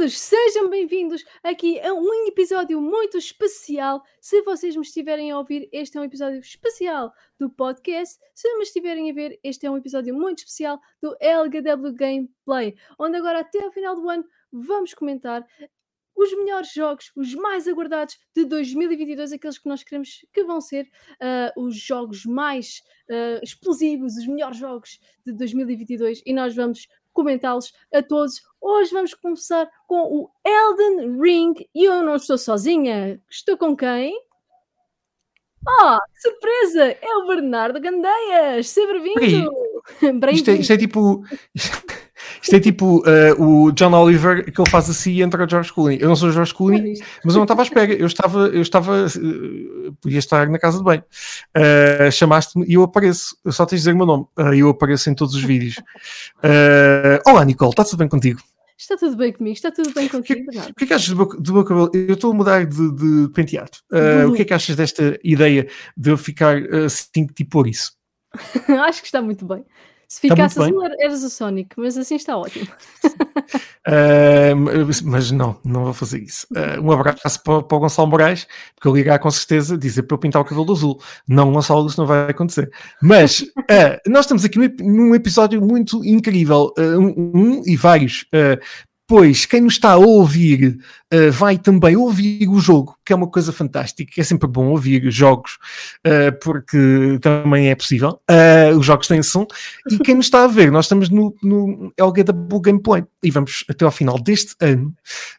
todos, sejam bem-vindos aqui a um episódio muito especial. Se vocês me estiverem a ouvir, este é um episódio especial do podcast. Se me estiverem a ver, este é um episódio muito especial do LGW Gameplay, onde agora até ao final do ano vamos comentar os melhores jogos, os mais aguardados de 2022, aqueles que nós queremos que vão ser uh, os jogos mais uh, explosivos, os melhores jogos de 2022, e nós vamos comentá-los a todos. Hoje vamos começar com o Elden Ring e eu não estou sozinha. Estou com quem? Ah, oh, surpresa! É o Bernardo Gandeias! Seja bem-vindo! Isto, é, isto é tipo. Isto é tipo uh, o John Oliver que ele faz assim e entra o George Clooney. Eu não sou o George Clooney, mas eu não estava à espera. Eu estava, eu estava, uh, podia estar na casa de bem. Uh, Chamaste-me e eu apareço. Eu só tens de dizer o meu nome. eu apareço em todos os vídeos. olá, Nicole, está tudo bem contigo? Está tudo bem comigo, está tudo bem contigo. O que, que, é que achas do meu, do meu, cabelo? Eu estou a mudar de, de penteado. o que é que achas desta ideia de eu ficar assim, tipo por isso? Acho que está muito bem. Se ficasse azul, eras o Sonic, mas assim está ótimo. uh, mas não, não vou fazer isso. Uh, um abraço para, para, o Gonçalo Moraes, porque eu ligar com certeza dizer para eu pintar o cabelo do azul. Não, Gonçalo, isso não vai acontecer. Mas uh, nós estamos aqui num, episódio muito incrível, um, um, e vários Pois, quem nos está a ouvir uh, vai também ouvir o jogo, que é uma coisa fantástica, é sempre bom ouvir jogos, uh, porque também é possível. Uh, os jogos têm som. E quem nos está a ver, nós estamos no, no LGW Gameplay e vamos até ao final deste ano,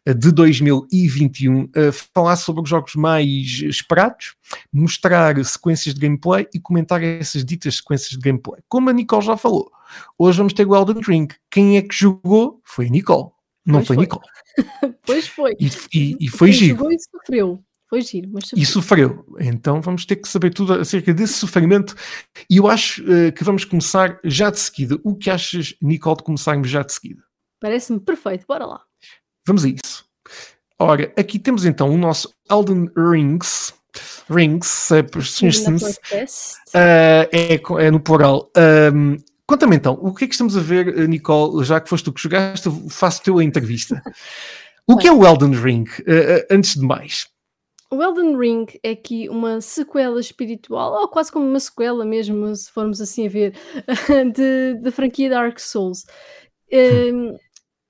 de 2021, falar sobre os jogos mais esperados, mostrar sequências de gameplay e comentar essas ditas sequências de gameplay. Como a Nicole já falou, hoje vamos ter o Elden Ring. Quem é que jogou? Foi a Nicole. Não pois foi, foi Nicole. pois foi. E, e, e foi giro. E sofreu. Foi giro, mas sofreu. E sofreu. Então vamos ter que saber tudo acerca desse sofrimento. E eu acho uh, que vamos começar já de seguida. O que achas, Nicole, de começarmos já de seguida? Parece-me perfeito. Bora lá. Vamos a isso. Ora, aqui temos então o nosso Elden Rings. Rings, uh, é, é, no plural. Um, Conta-me então, o que é que estamos a ver, eh, Nicole, já que foste tu que jogaste, faço-te a entrevista. O que é o Elden Ring, uh, antes de mais? O Elden Ring é aqui uma sequela espiritual, ou quase como uma sequela mesmo, se formos assim a ver, da franquia Dark Souls. Um,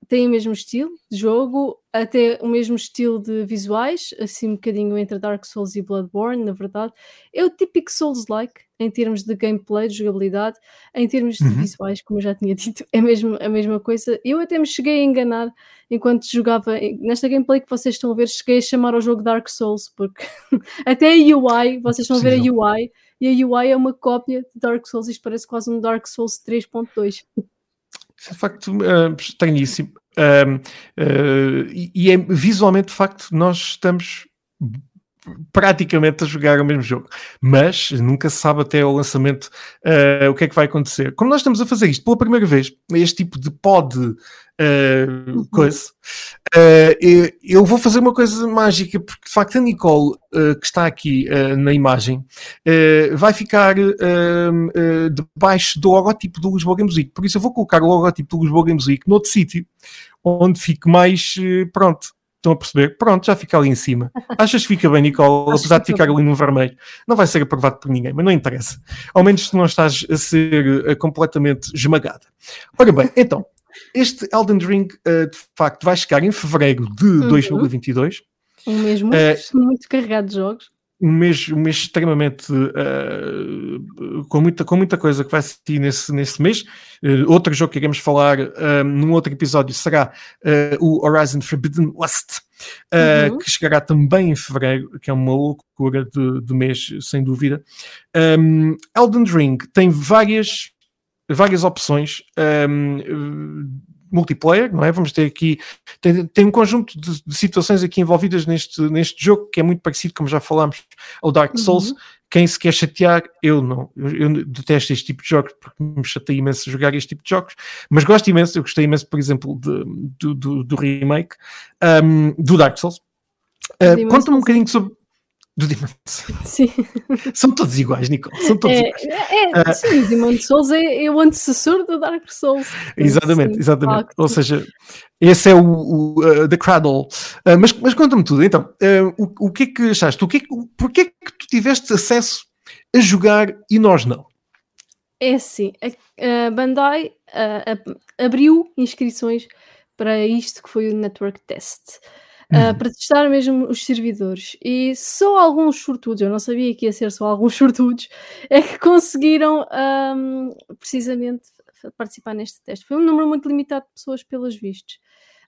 tem o mesmo estilo de jogo, até o mesmo estilo de visuais, assim um bocadinho entre Dark Souls e Bloodborne, na verdade. É o típico Souls-like em termos de gameplay, de jogabilidade, em termos de uhum. visuais, como eu já tinha dito, é mesmo a mesma coisa. Eu até me cheguei a enganar enquanto jogava nesta gameplay que vocês estão a ver, cheguei a chamar ao jogo Dark Souls, porque até a UI, vocês estão a ver a UI, e a UI é uma cópia de Dark Souls, isto parece quase um Dark Souls 3.2. Isso é de facto uh, estranhíssimo. Uh, uh, e, é visualmente, de facto, nós estamos praticamente a jogar o mesmo jogo, mas nunca se sabe até o lançamento uh, o que é que vai acontecer. Como nós estamos a fazer isto pela primeira vez, este tipo de pod uh, coisa, uh, eu vou fazer uma coisa mágica, porque de facto a Nicole, que está aqui na imagem, vai ficar debaixo do logotipo do Lisboa Games Week, por isso eu vou colocar o logotipo do Lisboa Games Week noutro sítio, onde fique mais pronto Estão a perceber? Pronto, já fica ali em cima. Achas que fica bem, Nicole, apesar de ficar ali no vermelho? Não vai ser aprovado por ninguém, mas não interessa. Ao menos se não estás a ser uh, completamente esmagada. Ora bem, então, este Elden Ring, uh, de facto, vai chegar em fevereiro de uhum. 2022. Um mês muito, uh, muito carregado de jogos um mês, um mês extremamente uh, com, muita, com muita coisa que vai assistir nesse, nesse mês. Uh, outro jogo que iremos falar uh, num outro episódio será o Horizon Forbidden West, uhum. que chegará também em fevereiro, que é uma loucura de, de mês, sem dúvida. Um, Elden Ring tem várias, várias opções. Um, multiplayer, não é? Vamos ter aqui, tem, tem um conjunto de, de, situações aqui envolvidas neste, neste jogo que é muito parecido, como já falámos, ao Dark uhum. Souls. Uhum. Quem se quer chatear, eu não. Eu, eu, detesto este tipo de jogos porque me chatei imenso jogar este tipo de jogos, mas gosto imenso. Eu gostei imenso, por exemplo, de, do, do, do remake um, do Dark Souls. Uh, Conta-me um bocadinho sobre. Do Demon Sim. São todos iguais, Nicole. São todos É, iguais. é, é, sim, o Demon Souls é, é o antecessor do Dark Souls. Exatamente, Sim, exatamente. Ou seja, esse é o, o uh, The Cradle. Uh, mas mas conta-me tudo, então. uh, o, o que é que achaste? O que é que, porquê é que tu tiveste acesso a jogar e nós não? É assim, a, a Bandai ah, a- abriu inscrições para isto que foi o Network Test. Ah, Uhum. para testar mesmo os servidores e só alguns sortudos, eu não sabia que ia ser só alguns sortudos, é que conseguiram ahm, precisamente participar neste teste. Foi um número muito limitado de pessoas, pelos vistos,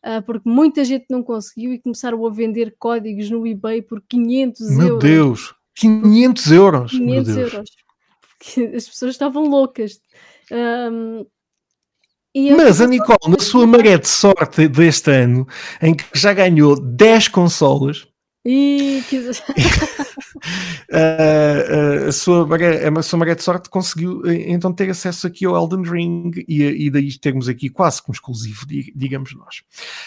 ah, porque muita gente não conseguiu e começaram a vender códigos no eBay por 500 Meu euros. Deus! 500 euros! Meu 500 Deus. euros. Porque as pessoas estavam loucas. Eu Mas a Nicole, na sua maré de sorte deste ano, em que já ganhou 10 consolas, E que- Uh, uh, a, sua maré, a sua maré de sorte conseguiu eh, então ter acesso aqui ao Elden Ring e, e daí termos aqui quase como exclusivo, di- digamos nós.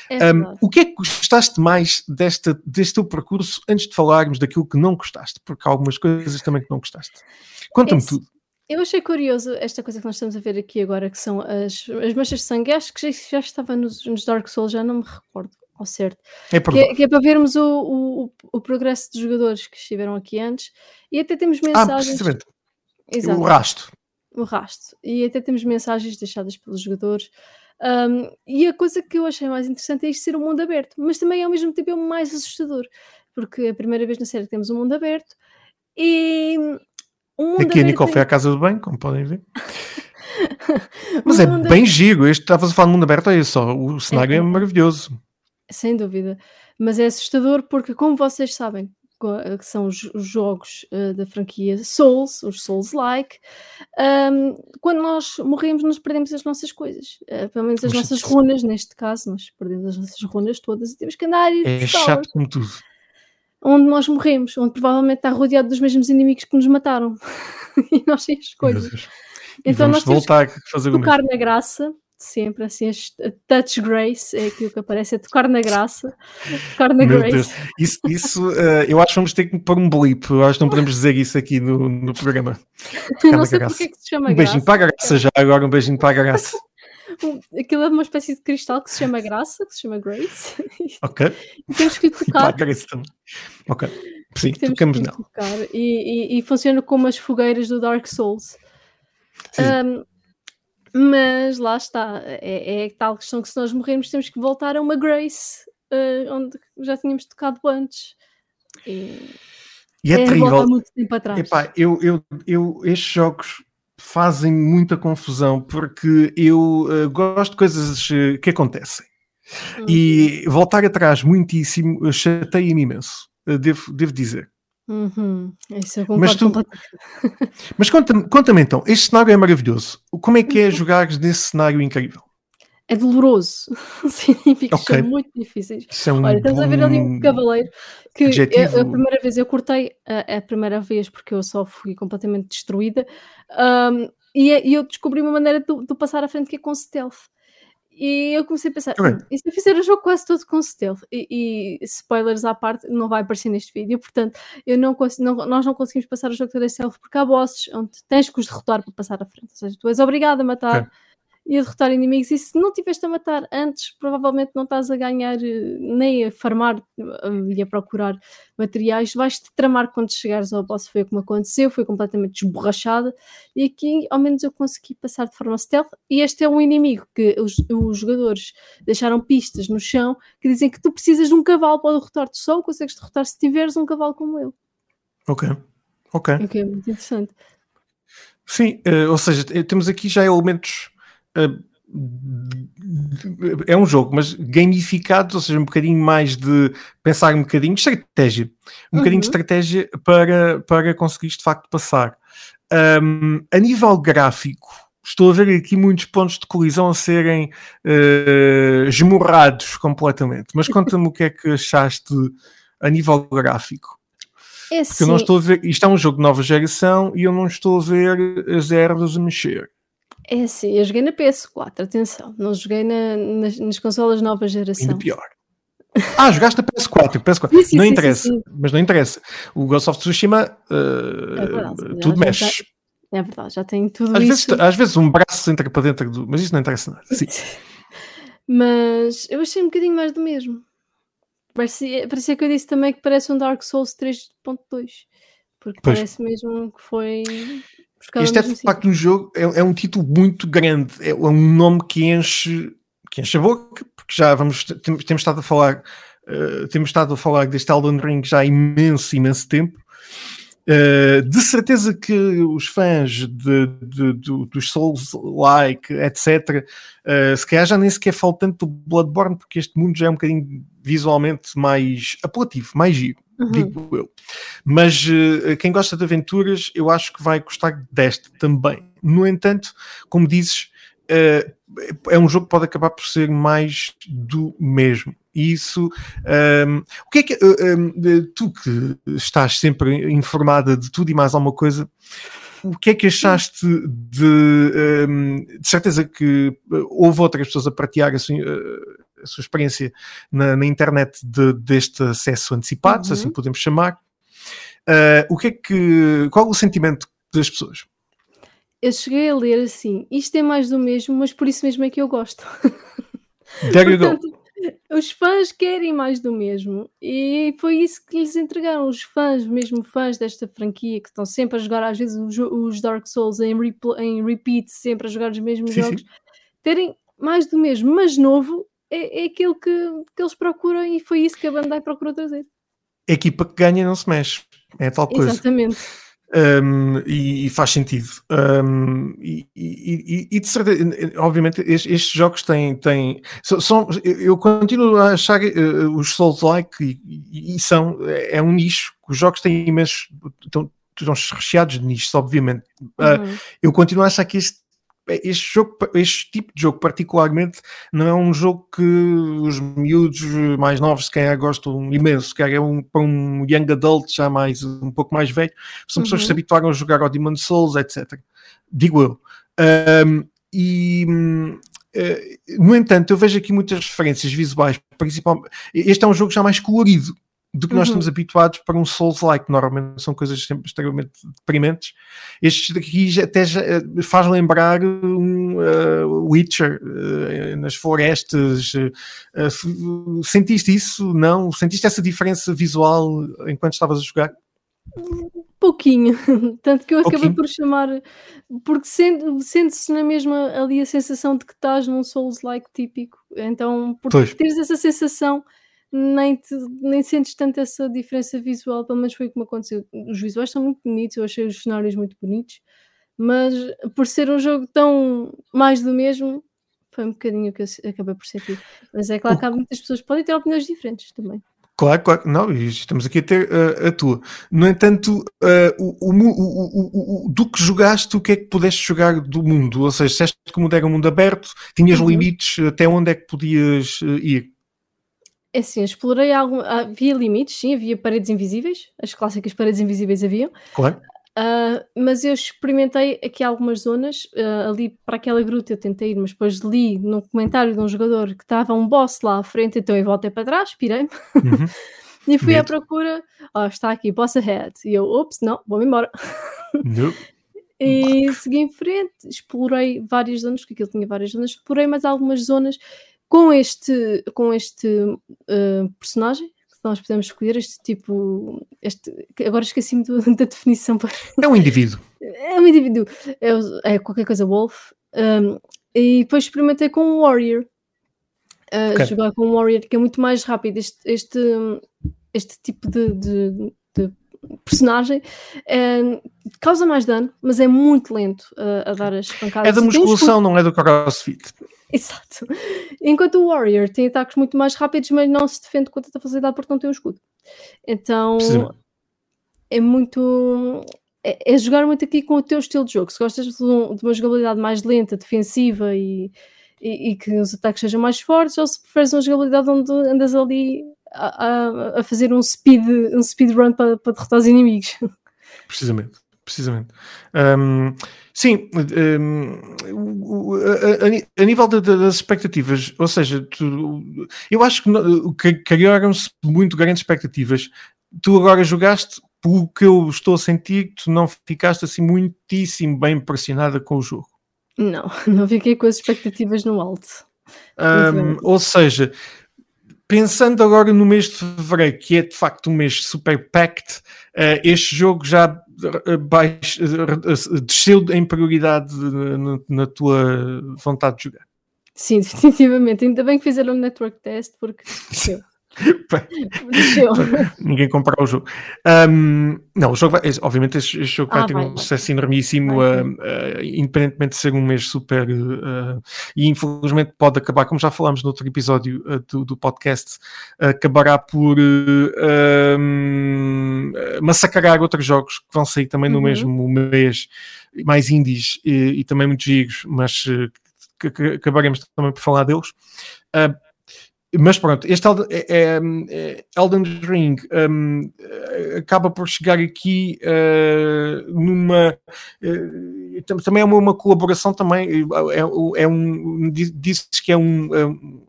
é Um, o que é que gostaste mais desta, deste teu percurso antes de falarmos daquilo que não gostaste? Porque há algumas coisas também que não gostaste. Conta-me Esse- tudo. Eu achei curioso esta coisa que nós estamos a ver aqui agora, que são as, as manchas de sangue. Acho que já, já estava nos, nos Dark Souls, já não me recordo ao certo. É Que é, que é para vermos o, o, o- progresso dos jogadores que estiveram aqui antes. E até temos Ah, mensagens. precisamente. Exato. O rasto. o rasto. E até temos mensagens deixadas pelos jogadores. Um, e a coisa que eu achei mais interessante é isto ser um mundo aberto, mas também ao mesmo tempo é o mais assustador, porque é a primeira vez na série que temos um mundo aberto e um Aqui a Nicole foi à casa do bem, como podem ver. um Mas é bem giro. Este estavas a falar de mundo aberto, é só. O cenário é, é. maravilhoso. Sem dúvida. Mas é assustador porque, como vocês sabem, eh, que são os, os jogos eh, da franquia Souls, os Souls-like, ahm, quando nós morremos, nós perdemos as nossas coisas. Eh, pelo menos as Mas nossas runas, neste caso, nós perdemos as nossas runas todas e temos que andar e É chato como tudo. Onde nós morremos, onde provavelmente está rodeado dos mesmos inimigos que nos mataram. e nós sem escolhas. Então nós temos que voltar a fazer tocar na graça, sempre assim, touch grace, é aquilo que aparece, é tocar na graça, tocar na Meu grace. Deus, isso, isso eh, eu acho que vamos ter que pôr um blip. Eu acho que não podemos dizer isso aqui no, no programa. Na não sei porque é que se chama Um beijinho graça. para a graça já, agora um beijinho para a graça. Um- Aquilo é uma espécie de cristal que se chama graça, que se chama grace. Ok? e temos que tocar. também. Ok. Sim, Temos tocamos nela. E, e- e funciona como as fogueiras do Dark Souls. Um, mas lá está, é, é tal questão que se nós morrermos temos que voltar a uma Grace, uh, onde já tínhamos tocado antes. E E é, é terrível. muito tempo atrás. Epá, eu, eu, eu, estes jogos fazem muita confusão porque eu eh, gosto de coisas eh, que acontecem. Hum. E voltar atrás muitíssimo eh, chateia-me imenso, eh, devo, devo dizer. Uhum, Isso eu Mas tu-. Mas conta-me conta então, este cenário é maravilhoso. Como é que é jogar nesse cenário incrível? É doloroso. Significa que Ok. são muito difíceis. Isso é um Olha, estamos a ver ali um bom- cavaleiro que eu- a primeira vez eu cortei a, a primeira vez porque eu só fui completamente destruída ahm, e, e eu descobri uma maneira de, de passar à frente que é com stealth. E eu comecei a pensar, Ok. "Hum, e se eu fizer o jogo quase todo com stealth? E, e spoilers à parte, não vai aparecer neste vídeo, portanto, eu não não- nós não conseguimos passar o jogo todo em stealth porque há bosses onde tens que os derrotar para passar à frente. Ou seja, tu és obrigado a matar Ok. E a derrotar inimigos. E se não tiveste a matar antes, provavelmente não estás a ganhar eh, nem a farmar eh, e a procurar materiais. Vais-te tramar quando chegares ao boss. Foi o que me aconteceu, foi completamente desborrachada. E aqui, ao menos, eu consegui passar de forma stealth. E este é um inimigo que os, os jogadores deixaram pistas no chão que dizem que tu precisas de um cavalo para derrotar-te. Só consegues derrotar se tiveres um cavalo como eu. Ok, ok. O que é muito interessante. Sim, eh, ou seja, eh, temos aqui já elementos. É um jogo, mas gamificados, ou seja, um bocadinho mais de pensar um bocadinho de estratégia, um bocadinho de Uhum. estratégia para, para conseguir de facto passar. Ahm, a nível gráfico, estou a ver aqui muitos pontos de colisão a serem eh, esmurrados completamente, mas conta-me o que é que achaste a nível gráfico. É Porque eu não assim, estou a ver, isto é um jogo de nova geração e eu não estou a ver as ervas a mexer. É assim, eu joguei na PS4, atenção, não joguei na- nas, nas consolas nova Ainda geração. pior. Ah, jogaste na PS4, PS4. Sim, sim, não interessa, mas não interessa. O Ghost of Tsushima, uh, É verdade, tudo mexe. já- É verdade, já tem tudo Às vezes, isso. às vezes um braço entra para dentro do. Mas isso não interessa nada. Sim. Mas eu achei um bocadinho mais do mesmo. Parecia, parecia que eu disse também que parece um Dark Souls 3.2. Porque Pois. parece mesmo que foi. Este é de facto um jogo, é, é um título muito grande, é, um nome que enche, que enche a boca, porque já vamos, temos, temos estado a falar, eh, temos estado a falar deste Elden Ring já há imenso, imenso tempo. Eh, de certeza que os fãs de, de- do- dos Souls-like, etc., eh, se calhar já nem sequer falam tanto do Bloodborne, porque este mundo já é um bocadinho visualmente mais apelativo, mais giro Uhum. digo eu. Mas eh, quem gosta de aventuras, eu acho que vai gostar deste também. No entanto, como dizes, é um jogo que pode acabar por ser mais do mesmo. Isso, ehm, o que é que eh, eh, tu que estás sempre informada de tudo e mais alguma coisa, o que é que achaste de, ehm, de certeza que eh, houve outras pessoas a partilhar assim, eh, a sua experiência na, na internet de- deste acesso antecipado, se Uhum. assim podemos chamar. Uh, o que é que, qual o sentimento das pessoas? Eu cheguei a ler assim: isto é mais do mesmo, mas por isso mesmo é que eu gosto. There you go. Portanto, os fãs querem mais do mesmo e foi isso que lhes entregaram. Os fãs, mesmo fãs desta franquia, que estão sempre a jogar, às vezes, os, os Dark Souls em, em repeat, sempre a jogar os mesmos Sim, jogos, terem mais do mesmo, mas novo, é, é aquilo que, que eles procuram e foi isso que a Bandai procurou trazer. A equipa que ganha não se mexe. É tal coisa. Exatamente. Um, e, e faz sentido. Um, e, e- e- de certeza, obviamente, estes, estes jogos têm. têm são, eu continuo a achar eh, os Souls-like e, são. É um nicho. Os jogos têm imensos. Estão, estão recheados de nichos, obviamente. Ah, Uhum. eu continuo a achar que este, este jogo, este tipo de jogo particularmente, não é um jogo que os miúdos mais novos se calhar gostam imenso, se calhar é um, para um young adult já mais, um pouco mais velho, são pessoas que se Uhum. habituaram a jogar ao Demon Souls, etc. Digo eu. Ahm, e eh, no entanto, eu vejo aqui muitas referências visuais, principalmente. Este é um jogo já mais colorido do que nós Uhum. estamos habituados para um Souls-like. Normalmente são coisas sempre extremamente deprimentes. Estes daqui já, até já, eh, faz lembrar um eh, Witcher eh, nas florestas. f- sentiste isso? Não? Sentiste essa diferença visual enquanto estavas a jogar? Pouquinho, tanto que eu acabei por chamar, porque sente- sente-se na mesma ali a sensação de que estás num Souls-like típico, então por Pois. teres essa sensação nem, te- nem sentes tanto essa diferença visual, pelo menos foi como aconteceu. Os visuais são muito bonitos, eu achei os cenários muito bonitos, mas por ser um jogo tão mais do mesmo, foi um bocadinho o que eu acabei por sentir. Mas é claro que há muitas pessoas que podem ter opiniões diferentes também. Claro, claro, não, estamos aqui a ter uh, a tua. No entanto, uh, o, o o- o- o- do que jogaste, o que é que pudeste jogar do mundo? Ou seja, disseste que o mundo era um mundo aberto, tinhas Uhum. limites, até onde é que podias uh, ir? É assim, explorei algum. Havia limites, sim, havia paredes invisíveis, as clássicas paredes invisíveis haviam, Claro. ah, mas eu experimentei aqui algumas zonas, ah, ali para aquela gruta eu tentei ir, mas depois li num comentário de um jogador que estava um boss lá à frente, então eu voltei para trás, pirei-me Uhum. e fui à Medo. procura. Ó, está aqui, boss ahead. E eu, ops, não, vou-me embora. No. E segui em frente, explorei várias zonas, porque aquilo tinha várias zonas, explorei mais algumas zonas com este, com este uh, personagem que nós podemos escolher, este tipo, este, agora esqueci-me da definição, para- É um indivíduo. é um indivíduo, é, é qualquer coisa wolf, um, e depois experimentei com um warrior, uh, Ok. jogar com um warrior que é muito mais rápido, este, este, este tipo de, de- de personagem um, causa mais dano, mas é muito lento uh, a dar as pancadas. É da musculação, não é do crossfit. Exato. Enquanto o Warrior tem ataques muito mais rápidos, mas não se defende com tanta facilidade porque não tem um escudo. Então é muito. É, é jogar muito aqui com o teu estilo de jogo. Se gostas de, um- de uma jogabilidade mais lenta, defensiva e, e, e que os ataques sejam mais fortes, ou se preferes uma jogabilidade onde andas ali a, a- a fazer um speed, um speed run para, para derrotar os inimigos. Precisamente. Precisamente. Um, sim, um, a, a, a, nível de, de, das expectativas, ou seja, tu, eu acho que, que criaram-se muito grandes expectativas. Tu agora jogaste, pelo que eu estou a sentir, tu não ficaste assim muitíssimo bem impressionada com o jogo. Não, não fiquei com as expectativas no alto. Um, ou seja, pensando agora no mês de fevereiro, que é de facto um mês super packed, uh, este jogo já baix, uh, desceu em prioridade na, na, tua vontade de jogar. Sim, definitivamente. Ainda bem que fizeram um network test, porque Ninguém comprar o jogo. Um, não, o jogo vai, obviamente este, este jogo ah, vai ter vai, um sucesso enormíssimo, uh, uh, independentemente de ser um mês super. Uh, e infelizmente pode acabar, como já falámos no outro episódio do, do, podcast, acabará por massacrar outros jogos que vão sair também no uhum. mesmo mês, mais indies e, e também muitos giros, mas que, que acabaremos também por falar deles. Uh, mas pronto, este Elden, é, é, é, Elden Ring um, acaba por chegar aqui uh, numa uh, também é uma, uma, colaboração também é, é um dizes que é um, um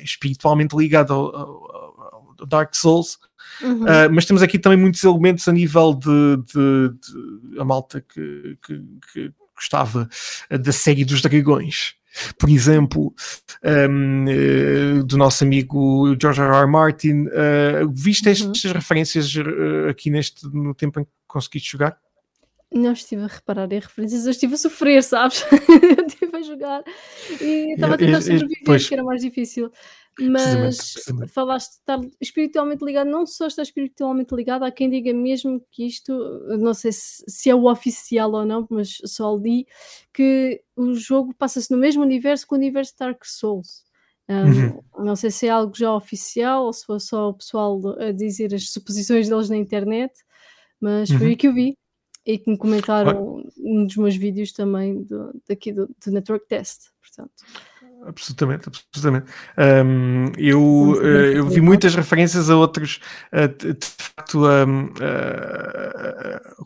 espiritualmente ligado ao, ao, ao Dark Souls uhum. uh, mas temos aqui também muitos elementos a nível de, de, de a malta que, que, que gostava da série dos dragões por exemplo, um, eh, do nosso amigo George R. R. Martin. Uh, viste uhum. estas referências uh, aqui neste no tempo em que conseguiste jogar? Não estive a reparar em referências, eu estive a sofrer, sabes? eu estive a jogar e estava a tentar sobreviver, pois. que era mais difícil. Mas precisamente, falaste de estar espiritualmente ligado, não só está espiritualmente ligado, há quem diga mesmo que isto, não sei se, se é o oficial ou não, mas só li que o jogo passa-se no mesmo universo que o universo Dark Souls. Um, uhum. Não sei se é algo já oficial ou se foi só o pessoal a dizer as suposições deles na internet, mas uhum. foi o que eu vi e que me comentaram um dos meus vídeos também do, daqui do, do Network Test. Portanto. Absolutamente, absolutamente. Um, eu, uh, eu vi muitas referências a outros, uh, de, facto, a,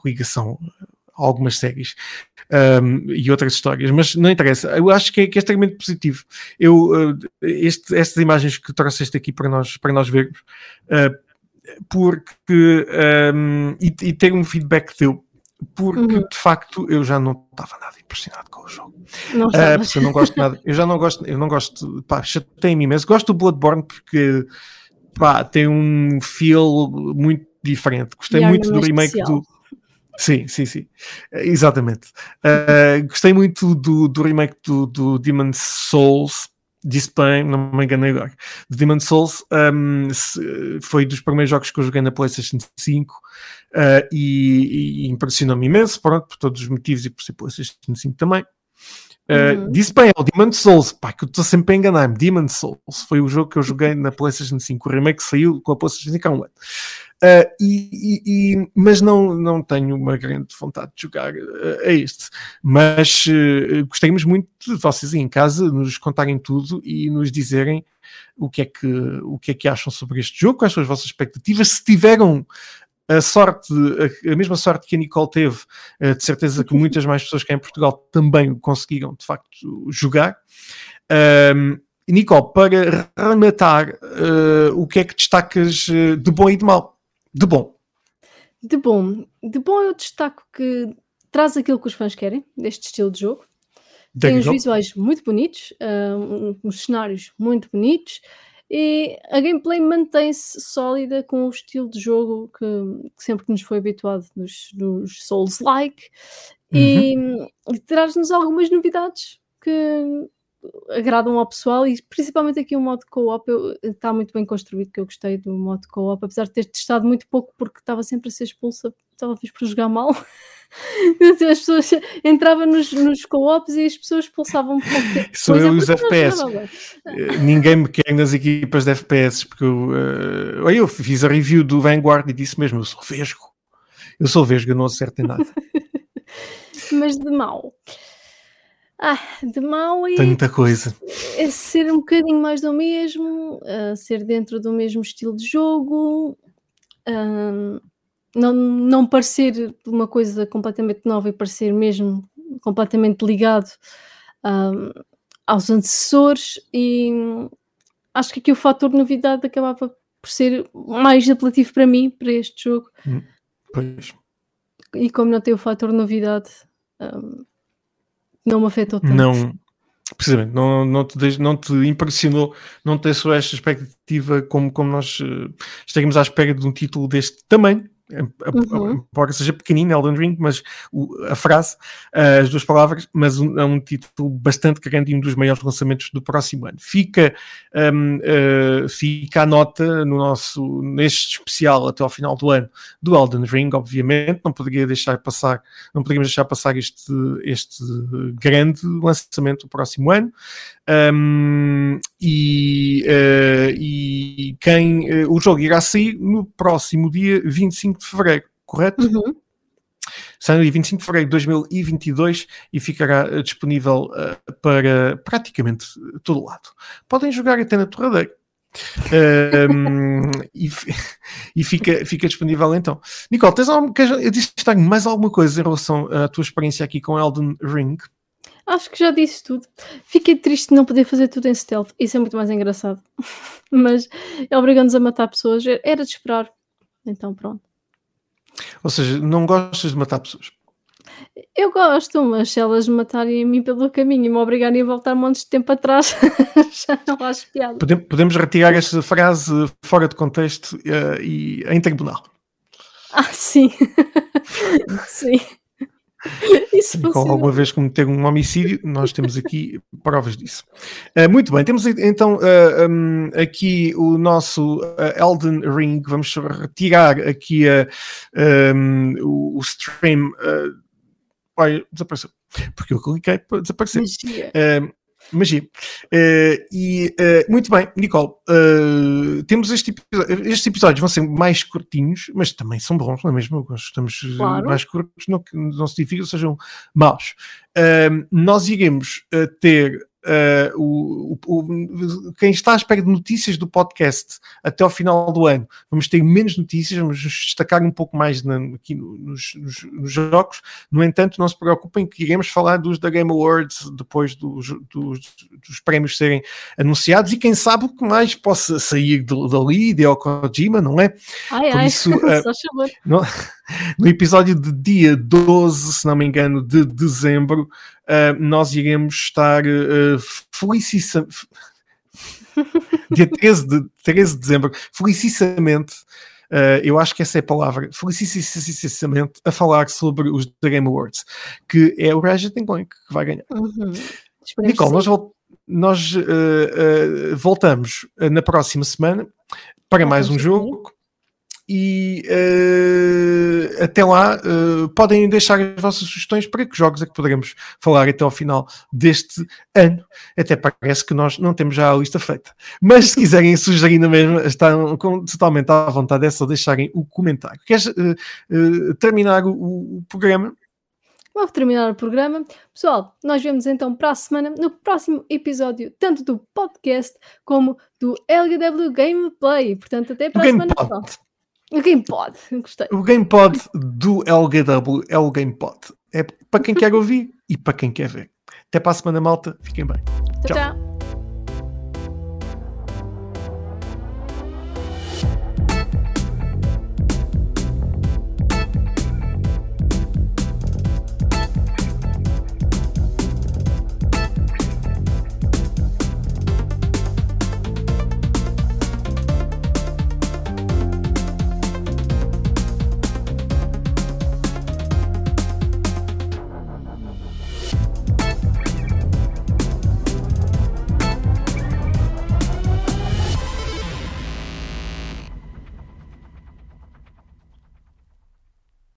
ligação a algumas séries um, e outras histórias, mas não interessa. Eu acho que é, que é extremamente positivo. Eu, uh, este, estas imagens que trouxeste aqui para nós, para nós vermos, porque um, e, e ter um feedback teu porque uhum. de facto eu já não estava nada impressionado com o jogo. Não uh, porque eu não gosto nada, eu já não gosto, eu não gosto, pá, chatei-me imenso. Gosto do Bloodborne porque pá, tem um feel muito diferente. Gostei muito do remake especial. do. Sim, sim, sim, exatamente. Uh, gostei muito do, do remake do, do Demon's Souls bem, não me enganei agora. The Demon Souls um, foi dos primeiros jogos que eu joguei na PlayStation 5 uh, e, e impressionou-me imenso, pronto, por todos os motivos e por ser PlayStation 5 também. Uh, uhum. Disse bem, é o Demon Souls, pá, que eu estou sempre a enganar-me. Demon Souls foi o jogo que eu joguei na PlayStation 5, o remake saiu com a PlayStation 5 há um ano. Uh, e, e, mas não, não tenho uma grande vontade de jogar uh, a este. Mas uh, gostaríamos muito de vocês em casa nos contarem tudo e nos dizerem o que é que, o que, é que acham sobre este jogo, quais são as vossas expectativas, se tiveram a sorte, a, mesma sorte que a Nicole teve, uh, de certeza que muitas mais pessoas que em Portugal também conseguiram de facto jogar. Nicole, para rematar, o que é que destacas de bom e de mau? De bom. De bom. De bom eu destaco que traz aquilo que os fãs querem, deste estilo de jogo. Tem uns visuais muito bonitos, uh, uns cenários muito bonitos e a gameplay mantém-se sólida com o estilo de jogo que, que sempre que nos foi habituado dos, dos Souls-like uhum. e, e traz-nos algumas novidades que agradam ao pessoal e principalmente aqui o modo co-op está muito bem construído, que eu gostei do modo co-op, apesar de ter testado muito pouco porque estava sempre a ser expulsa, talvez por jogar mal. as pessoas entravam nos, nos co-ops e as pessoas expulsavam um pouco. Sou eu e os FPS. Eh, ninguém me quer nas equipas de FPS, porque eu, uh, eu fiz a review do Vanguard e disse mesmo: eu sou vesgo. Eu sou vesgo, eu não acerto em nada. Mas de mal. Ah, de mau e. Tem muita coisa. É ser um bocadinho mais do mesmo, uh, ser dentro do mesmo estilo de jogo. Uh, não, não parecer uma coisa completamente nova e parecer mesmo completamente ligado um, aos antecessores e acho que aqui o fator novidade acabava por ser mais apelativo para mim, para este jogo. Hum, pois. E como não tem o fator novidade, um, não me afetou tanto. Não, precisamente, não, não, te, não te impressionou, não te deixou esta expectativa como, como nós uh, à espera de um título deste tamanho uhum. embora seja pequenino, Elden Ring, mas o, a frase, as duas palavras, mas um, é um título bastante grande e um dos maiores lançamentos do próximo ano. Fica, um, uh, fica a nota no nosso, neste especial até ao final do ano do Elden Ring, obviamente, não poderia deixar passar, não poderíamos deixar passar este, este grande lançamento do próximo ano. Um, e, uh, e quem uh, o jogo irá sair no próximo dia 25 de fevereiro, correto? Uhum. Sai no dia 25 de fevereiro de 2022 e ficará uh, disponível para praticamente todo lado. Podem jogar até na torradeira. um, e, e fica, fica disponível então. Nicole, tens algum, eu disse mais alguma coisa em relação à tua experiência aqui com Elden Ring? Acho que já disse tudo. Fiquei triste de não poder fazer tudo em stealth. Isso é muito mais engraçado. Mas obrigando-nos a matar pessoas. Era de esperar. Então pronto. Ou seja, não gostas de matar pessoas? Eu gosto, mas se elas me matarem a mim pelo caminho e me obrigarem a voltar montes de tempo atrás, já não acho piada. Podemos, podemos retirar esta frase fora de contexto uh, e em tribunal. Ah, sim. sim. Isso Nicole, alguma vez cometer um homicídio, nós temos aqui provas disso. Uh, muito bem, temos então uh, eh, um, aqui o nosso uh, Elden Ring. Vamos retirar aqui um, o, stream. olha, desapareceu. Porque eu cliquei para desaparecer. Magia magia. Uh, e uh, muito bem, Nicole, uh, temos este episódio, estes episódios vão ser mais curtinhos, mas também são bons, não é mesmo? Gostamos claro. mais curtos, não, não significa que sejam maus. nós iremos ter Uh, o, o, quem está à espera de notícias do podcast até ao final do ano, vamos ter menos notícias, vamos destacar um pouco mais na, aqui nos, nos, nos, jogos. No entanto, não se preocupem que iremos falar dos da Game Awards depois dos, dos, dos prémios serem anunciados e quem sabe o que mais possa sair dali, de Kojima, não é? Ai, Por ai, isso, uh, no episódio de dia 12, se não me engano, de dezembro, uh, nós iremos estar uh, felicissamente. dia 13 de, 13 de dezembro, felicissamente. Uh, eu acho que essa é a palavra, felicissamente, a falar sobre os The Game Awards, que é o Ratchet Clank que vai ganhar. Uhum. Nicole, nós, nós uh, uh, voltamos na próxima semana para mais um jogo e uh, até lá uh, podem deixar as vossas sugestões para que jogos é que poderemos falar até ao final deste ano. Até parece que nós não temos já a lista feita. Mas se quiserem sugerir na mesma, estão totalmente à vontade, é só deixarem o comentário. Queres uh, terminar o, o programa? Vou terminar o programa. Pessoal, nós vemos então para a semana no próximo episódio, tanto do podcast como do LGW Gameplay. Portanto, até para a semana, pessoal. O GamePod, gostei. O GamePod do LGW é o GamePod. É para quem quer ouvir e para quem quer ver. Até para a semana, malta. Fiquem bem. tchau. tchau.